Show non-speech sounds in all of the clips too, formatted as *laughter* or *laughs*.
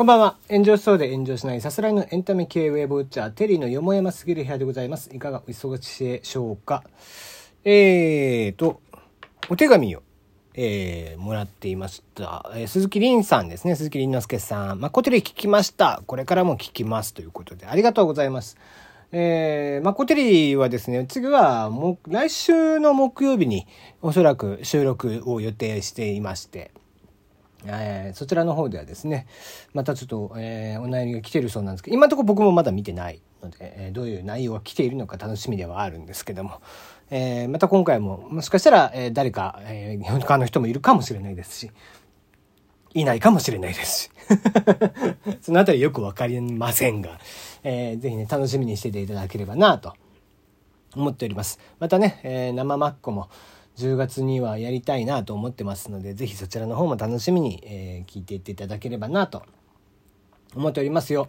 こんばんは。炎上しそうで炎上しないさすらいのエンタメ系ウェブウォッチャー、テリーのよもやますぎる部屋でございます。いかがお忙しいでしょうか？えーと、お手紙を、えー、もらっていました。えー鈴木凛さんですね。鈴木凛之介さん。ま、こてり聞きました。これからも聞きます。ということで、ありがとうございます。えー、まあ、コテリはですね、次はもう来週の木曜日におそらく収録を予定していまして、えーそちらの方ではですね、またちょっと、えーお悩みが来てるそうなんですけど、今のところ僕もまだ見てないので、えーどういう内容が来ているのか楽しみではあるんですけども、えまた今回ももしかしたら、え誰か、えー、他の人もいるかもしれないですし、いないかもしれないですし。*laughs* そのあたりよくわかりませんが、えーぜひね、楽しみにしてていただければなと思っております。またね、え生マッコも10月にはやりたいなと思ってますので、ぜひそちらの方も楽しみに、えー聞いていっていただければなと思っておりますよ。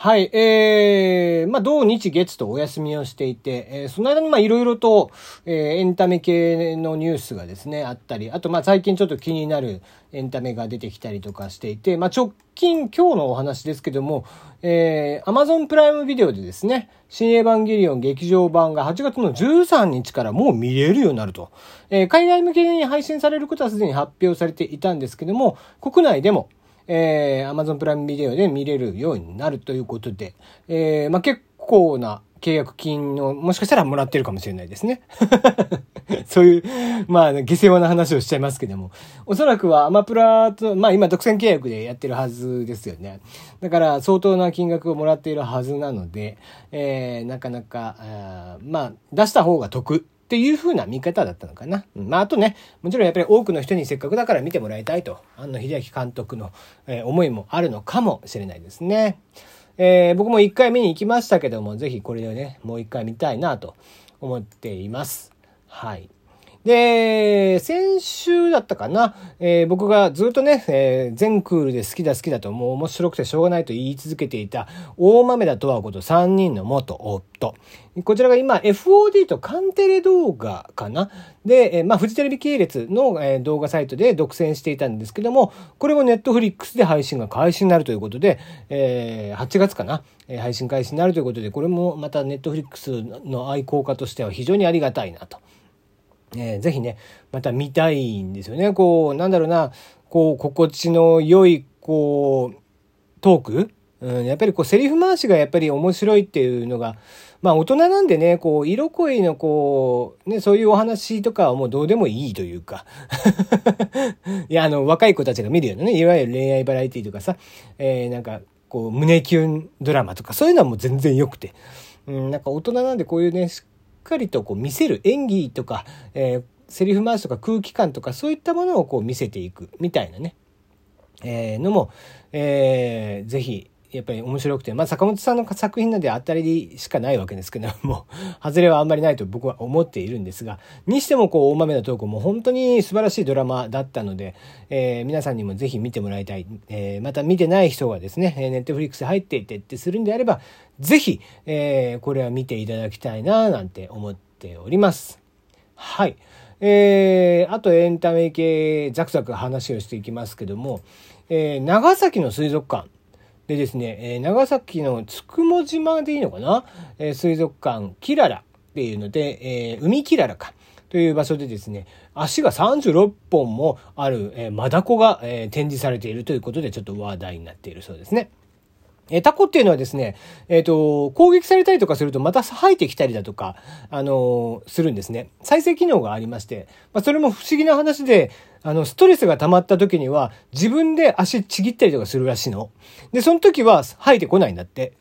はい、えー、まあ、土日月とお休みをしていて、えーその間にまあ、いろいろと、えーエンタメ系のニュースがですね、あったり、あとまあ、最近ちょっと気になるエンタメが出てきたりとかしていて、まあ、直近、今日のお話ですけども、えー、Amazon プライムビデオでですね、新エヴァンゲリオン劇場版が8月の13日からもう見れるようになると。えー海外向けに配信されることはすでに発表されていたんですけども、国内でも、えー、Amazon プライムビデオで見れるようになるということで、えー、まあ、結構な契約金をもしかしたらもらってるかもしれないですね。*laughs* そういう、まあ、下世話な話をしちゃいますけども、おそらくはアマプラと、まあ今独占契約でやってるはずですよね。だから相当な金額をもらっているはずなので、えー、なかなか、あまあ、出した方が得。っていう風な見方だったのかな。うんまあ、あとね、もちろんやっぱり多くの人にせっかくだから見てもらいたいと、安野秀明監督の、えー思いもあるのかもしれないですね。えー僕も一回見に行きましたけども、ぜひこれでね、もう一回見たいなと思っています。はい。で、先週だったかな、えー僕がずっとね、えー全クールで好きだ好きだともう面白くてしょうがないと言い続けていた大豆田とわ子と3人の元夫。こちらが今 FOD とカンテレ動画かな？で、えーまあフジテレビ系列の、えー動画サイトで独占していたんですけども、これもネットフリックスで配信が開始になるということで、えー8月かな、えー配信開始になるということで、これもまたネットフリックスの愛好家としては非常にありがたいなと。えーぜひね、また見たいんですよね。こう、なんだろうな、こう、心地の良い、こう、トークうん、やっぱりこう、セリフ回しがやっぱり面白いっていうのが、まあ大人なんでね、こう、色恋のこう、ね、そういうお話とかはもうどうでもいいというか。*laughs* いや、あの、若い子たちが見るようなね、いわゆる恋愛バラエティとかさ、えーなんか、こう、胸キュンドラマとか、そういうのはもう全然良くて。うん、なんか大人なんでこういうね、かりとこう見せる演技とか、えーセリフ回しとか空気感とかそういったものをこう見せていくみたいなね、えーのも、えーぜひやっぱり面白くて、まあ坂本さんの作品なんで当たりしかないわけですけど *laughs* も、外れはあんまりないと僕は思っているんですが、にしてもこう大豆なトークも本当に素晴らしいドラマだったので、えー皆さんにもぜひ見てもらいたい。えーまた見てない人がですね、ネットフリックス入っていてってするんであれば、ぜひ、えーこれは見ていただきたいななんて思っております。はい。えー、あとエンタメ系、ザクザク話をしていきますけども、えー長崎の水族館でですね、え長崎のつくも島でいいのかな、え水族館キララっていうので、え海キララか。という場所でですね、足が36本もある、えマダコが、え展示されているということでちょっと話題になっているそうですね。えタコっていうのはですね、えっ、と、攻撃されたりとかするとまた生えてきたりだとか、あのーするんですね。再生機能がありまして、まあ、それも不思議な話で、あの、ストレスが溜まった時には自分で足ちぎったりとかするらしいの。で、その時は生えてこないんだって。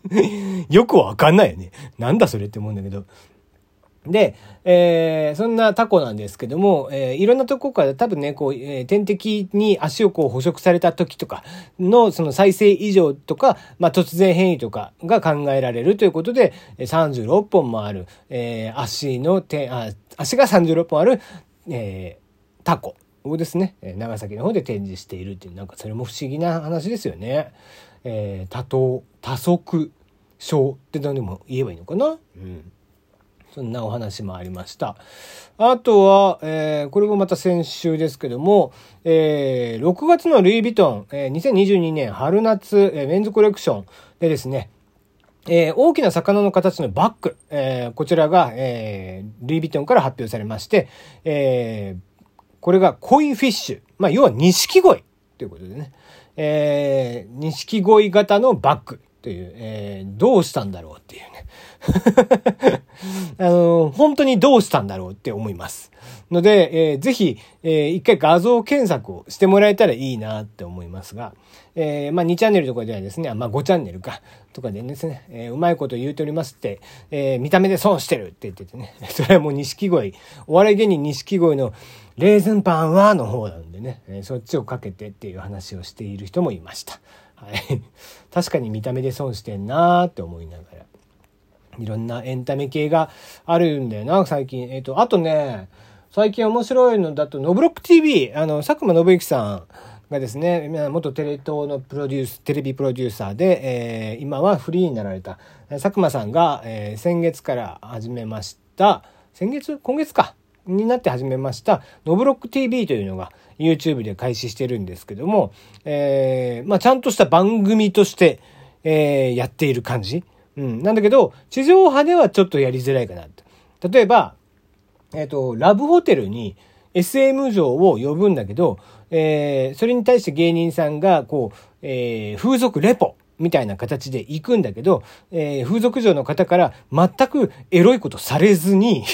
*laughs* よくわかんないよね。なんだそれって思うんだけど。で、えーそんなタコなんですけども、えーいろんなとこから多分ね、こう、えー点滴に足をこう捕食された時とかのその再生異常とか、まあ、突然変異とかが考えられるということで、36本もある、えー足の手、あ、足が36本ある、えータコをですね、長崎の方で展示しているっていう、なんかそれも不思議な話ですよね。えー多頭、多足症って何でも言えばいいのかな？うん。そんなお話もありました。あとは、えー、これもまた先週ですけども、えー、6月のルイ・ヴィトン、えー、2022年春夏、えー、メンズコレクションでですね、えー、大きな魚の形のバッグ、えー、こちらが、えー、ルイ・ヴィトンから発表されまして、えー、これがコイフィッシュ。まあ、要は錦鯉ということでね、えー、錦鯉型のバッグ。という、えー、どうしたんだろうっていうね *laughs* あの、本当にどうしたんだろうって思います。ので、えー、ぜひ、えー、一回画像検索をしてもらえたらいいなって思いますが、えー、まあ2チャンネルとかではですね、まあ5チャンネルか、とかでですね、えー、うまいこと言うておりますって、えー、見た目で損してるって言っててね、*laughs* それはもう錦鯉、お笑い芸人錦鯉のレーズンパンはの方なんでね、えー、そっちをかけてっていう話をしている人もいました。はい。確かに見た目で損してんなーって思いながら。いろんなエンタメ系があるんだよな、最近。えっ、ー、と、あとね、最近面白いのだと、ノブロック TV、あの、佐久間信之さんがですね、元テレ東のプロデュース、テレビプロデューサーで、えー、今はフリーになられた、佐久間さんが、えー、先月から始めました、先月？今月かになって始めました、ノブロック TV というのが YouTube で開始してるんですけども、えー、まあ、ちゃんとした番組として、えー、やっている感じ。うん。なんだけど、地上波ではちょっとやりづらいかなと。例えば、えっ、ー、と、ラブホテルに SM 嬢を呼ぶんだけど、えー、それに対して芸人さんが、こう、えー、風俗レポみたいな形で行くんだけど、えー、風俗嬢の方から全くエロいことされずに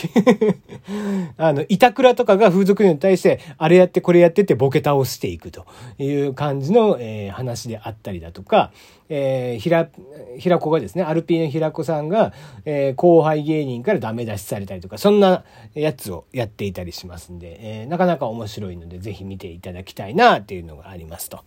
*laughs* あの、板倉とかが風俗嬢に対して、あれやってこれやってってボケ倒していくという感じの、えー、話であったりだとか、えー、ひら、ひらこがですね、アルピーのひらこさんが、えー、後輩芸人からダメ出しされたりとか、そんなやつをやっていたりしますんで、えー、なかなか面白いので、ぜひ見ていただきたいなっていうのがありますと。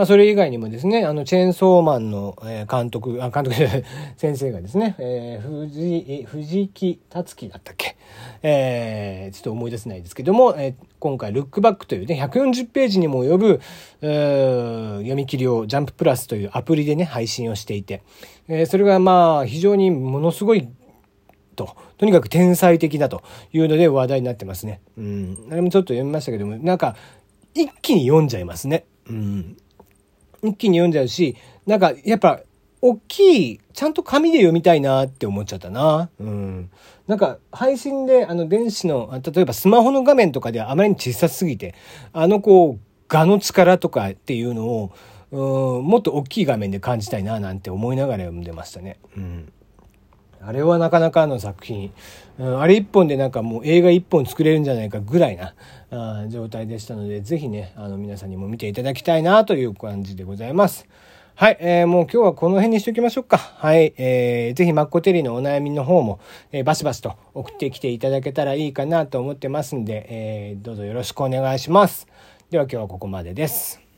まあ、それ以外にもですね、あの、チェーンソーマンの、監督、あ、監督 *laughs* 先生がですね、えー、藤、藤木達樹だったっけ？えー、ちょっと思い出せないですけども、えー、今回、ルックバックというね、140ページにも及ぶ、読み切りをジャンププラスというアプリでね、配信をしていて、えー、それがまあ、非常にものすごいと、とにかく天才的だというので話題になってますね。うん。あれもちょっと読みましたけども、なんか、一気に読んじゃいますね。うん。一気に読んじゃうし、なんかやっぱ大きい、ちゃんと紙で読みたいなって思っちゃったな。うん。なんか配信であの電子の、例えばスマホの画面とかではあまりに小さすぎて、あのこう、画の力とかっていうのを、うん、もっと大きい画面で感じたいななんて思いながら読んでましたね。うん。あれはなかなかの作品。うん、あれ一本でなんかもう映画一本作れるんじゃないかぐらいなあ状態でしたので、ぜひね、あの皆さんにも見ていただきたいなという感じでございます。はい、えー、もう今日はこの辺にしておきましょうか。はい、えー、ぜひマッコテリーのお悩みの方も、えー、バシバシと送ってきていただけたらいいかなと思ってますんで、えー、どうぞよろしくお願いします。では今日はここまでです。